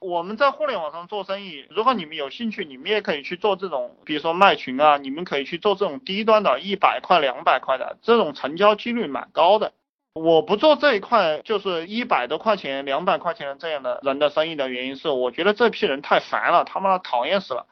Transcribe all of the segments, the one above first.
我们在互联网上做生意，如果你们有兴趣，你们也可以去做这种，比如说卖群啊，你们可以去做这种低端的，一百块、两百块的，这种成交几率蛮高的。我不做这一块，就是一百多块钱、两百块钱的这样的人的生意的原因是，我觉得这批人太烦了，他妈的讨厌死了。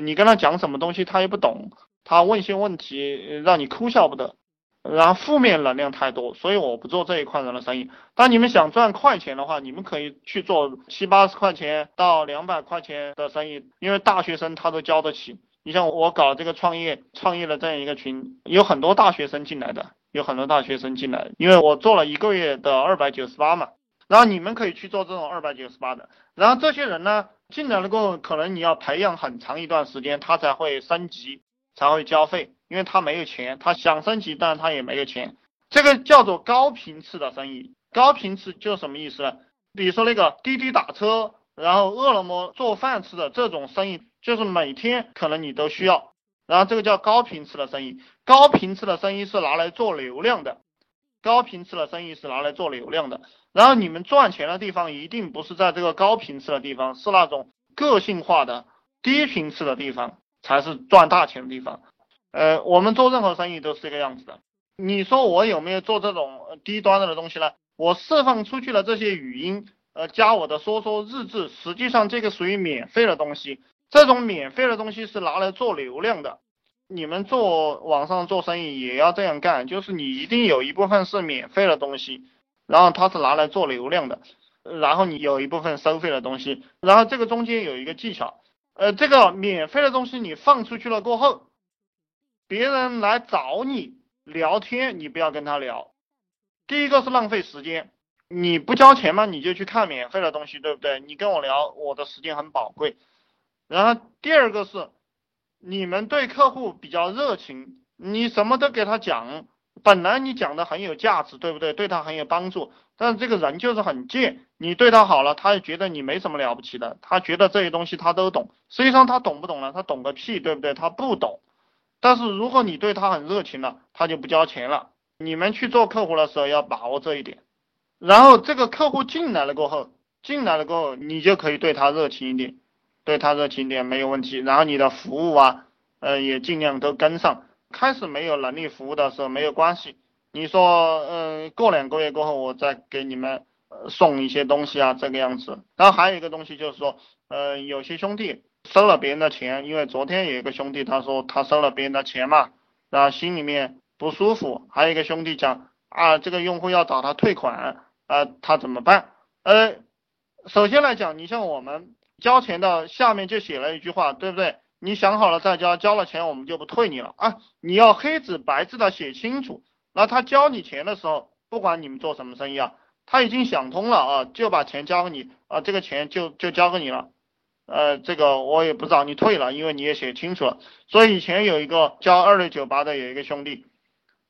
你跟他讲什么东西，他也不懂，他问些问题让你哭笑不得。然后负面能量太多，所以我不做这一块人的生意。当你们想赚快钱的话，你们可以去做七八十块钱到两百块钱的生意，因为大学生他都交得起。你像我搞这个创业，创业的这样一个群，有很多大学生进来的，有很多大学生进来，因为我做了一个月的二百九十八嘛。然后你们可以去做这种二百九十八的。然后这些人呢进来了过后，可能你要培养很长一段时间，他才会升级，才会交费。因为他没有钱，他想升级，但是他也没有钱，这个叫做高频次的生意。高频次就什么意思呢？比如说那个滴滴打车，然后饿了么做饭吃的这种生意，就是每天可能你都需要，然后这个叫高频次的生意。高频次的生意是拿来做流量的，高频次的生意是拿来做流量的。然后你们赚钱的地方一定不是在这个高频次的地方，是那种个性化的低频次的地方才是赚大钱的地方。呃，我们做任何生意都是这个样子的。你说我有没有做这种低端的东西呢？我释放出去了这些语音，呃，加我的说说日志，实际上这个属于免费的东西。这种免费的东西是拿来做流量的。你们做网上做生意也要这样干，就是你一定有一部分是免费的东西，然后它是拿来做流量的，然后你有一部分收费的东西，然后这个中间有一个技巧，呃，这个免费的东西你放出去了过后。别人来找你聊天，你不要跟他聊。第一个是浪费时间，你不交钱嘛，你就去看免费的东西，对不对？你跟我聊，我的时间很宝贵。然后第二个是，你们对客户比较热情，你什么都给他讲，本来你讲的很有价值，对不对？对他很有帮助，但是这个人就是很贱，你对他好了，他也觉得你没什么了不起的，他觉得这些东西他都懂，实际上他懂不懂呢？他懂个屁，对不对？他不懂。但是如果你对他很热情了，他就不交钱了。你们去做客户的时候要把握这一点。然后这个客户进来了过后，进来了过后，你就可以对他热情一点，对他热情一点没有问题。然后你的服务啊，呃，也尽量都跟上。开始没有能力服务的时候没有关系，你说，嗯，过两个月过后我再给你们送一些东西啊，这个样子。然后还有一个东西就是说，呃，有些兄弟。收了别人的钱，因为昨天有一个兄弟他说他收了别人的钱嘛，然后心里面不舒服。还有一个兄弟讲啊，这个用户要找他退款，啊，他怎么办？呃，首先来讲，你像我们交钱的下面就写了一句话，对不对？你想好了再交，交了钱我们就不退你了啊。你要黑纸白字的写清楚。那他交你钱的时候，不管你们做什么生意啊，他已经想通了啊，就把钱交给你啊，这个钱就就交给你了。呃，这个我也不知道，你退了，因为你也写清楚了。所以以前有一个交二六九八的有一个兄弟，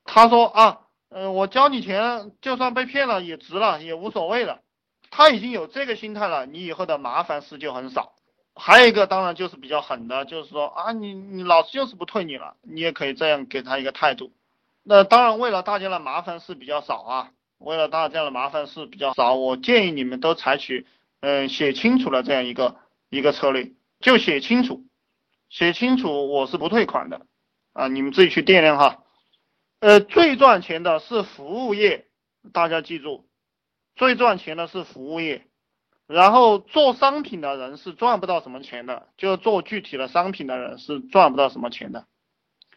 他说啊，嗯，我交你钱，就算被骗了也值了，也无所谓了。他已经有这个心态了，你以后的麻烦事就很少。还有一个当然就是比较狠的，就是说啊，你你老师就是不退你了，你也可以这样给他一个态度。那当然为了大家的麻烦事比较少啊，为了大家的麻烦事比较少，我建议你们都采取嗯写清楚了这样一个。一个策略就写清楚，写清楚我是不退款的啊，你们自己去掂量哈。呃，最赚钱的是服务业，大家记住，最赚钱的是服务业。然后做商品的人是赚不到什么钱的，就做具体的商品的人是赚不到什么钱的。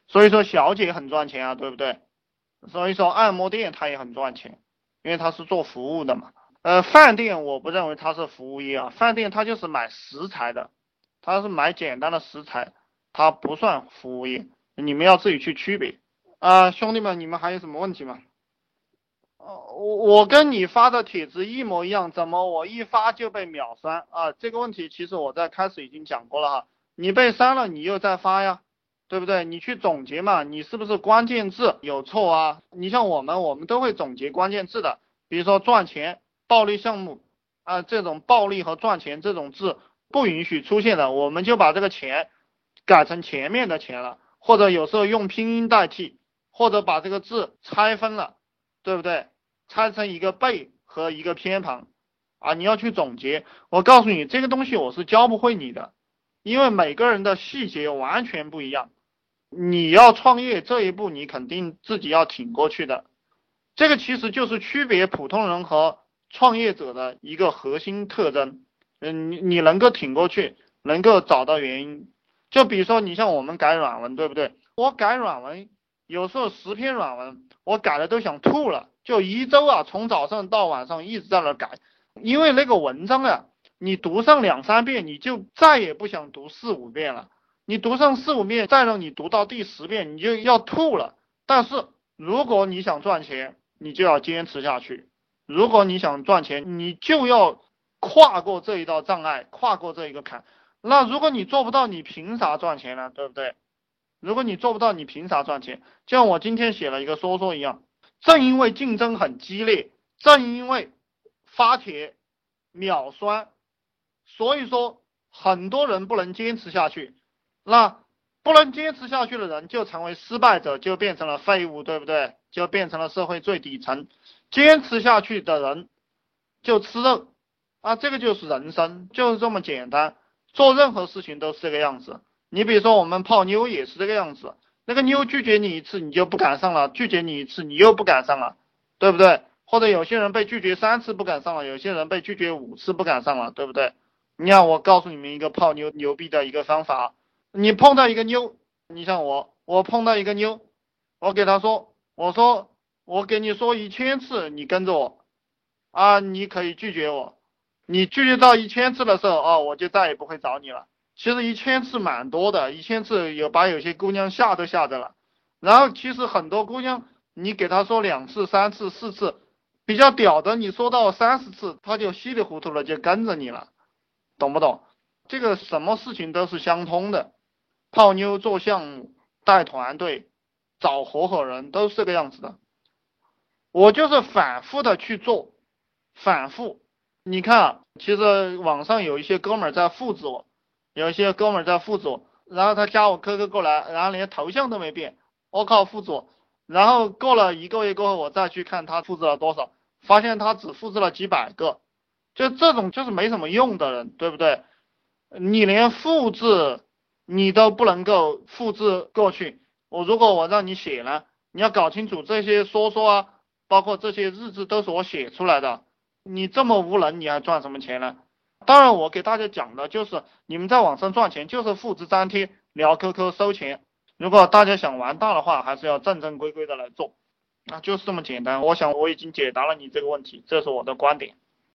所以说小姐很赚钱啊，对不对？所以说按摩店它也很赚钱，因为它是做服务的嘛。呃，饭店我不认为它是服务业啊，饭店它就是买食材的，它是买简单的食材，它不算服务业，你们要自己去区别啊，兄弟们，你们还有什么问题吗？哦，我我跟你发的帖子一模一样，怎么我一发就被秒删啊？这个问题其实我在开始已经讲过了哈，你被删了，你又在发呀，对不对？你去总结嘛，你是不是关键字有错啊？你像我们，我们都会总结关键字的，比如说赚钱。暴利项目啊，这种暴利和赚钱这种字不允许出现的，我们就把这个钱改成前面的钱了，或者有时候用拼音代替，或者把这个字拆分了，对不对？拆成一个贝和一个偏旁啊，你要去总结。我告诉你，这个东西我是教不会你的，因为每个人的细节完全不一样。你要创业这一步，你肯定自己要挺过去的。这个其实就是区别普通人和创业者的一个核心特征。嗯，你你能够挺过去，能够找到原因。就比如说，你像我们改软文，对不对？我改软文，有时候十篇软文，我改的都想吐了。就一周啊，从早上到晚上一直在那改，因为那个文章啊，你读上两三遍，你就再也不想读四五遍了。你读上四五遍，再让你读到第十遍，你就要吐了。但是如果你想赚钱，你就要坚持下去；如果你想赚钱，你就要跨过这一道障碍，跨过这一个坎。那如果你做不到，你凭啥赚钱呢？对不对？如果你做不到，你凭啥赚钱？就像我今天写了一个说说一样，正因为竞争很激烈，正因为发帖秒酸，所以说很多人不能坚持下去。那不能坚持下去的人就成为失败者，就变成了废物，对不对？就变成了社会最底层。坚持下去的人就吃肉啊，这个就是人生，就是这么简单。做任何事情都是这个样子。你比如说我们泡妞也是这个样子，那个妞拒绝你一次，你就不敢上了；拒绝你一次，你又不敢上了，对不对？或者有些人被拒绝三次不敢上了，有些人被拒绝五次不敢上了，对不对？你看，我告诉你们一个泡妞牛逼的一个方法。你碰到一个妞，你像我，我碰到一个妞，我给她说，我说我给你说一千次，你跟着我，啊，你可以拒绝我，你拒绝到一千次的时候，哦，我就再也不会找你了。其实一千次蛮多的，一千次有把有些姑娘吓都吓着了。然后其实很多姑娘，你给她说两次、三次、四次，比较屌的，你说到三十次，她就稀里糊涂的就跟着你了，懂不懂？这个什么事情都是相通的。泡妞、做项目、带团队、找合伙人，都是这个样子的。我就是反复的去做，反复。你看，其实网上有一些哥们儿在复制我，有一些哥们儿在复制我，然后他加我 QQ 过来，然后连头像都没变，我靠，复制我。然后过了一个月过后，我再去看他复制了多少，发现他只复制了几百个，就这种就是没什么用的人，对不对？你连复制。你都不能够复制过去。我如果我让你写呢，你要搞清楚这些说说啊，包括这些日志都是我写出来的。你这么无能，你还赚什么钱呢？当然，我给大家讲的就是你们在网上赚钱就是复制粘贴、聊 QQ 收钱。如果大家想玩大的话，还是要正正规规的来做，那就是这么简单。我想我已经解答了你这个问题，这是我的观点。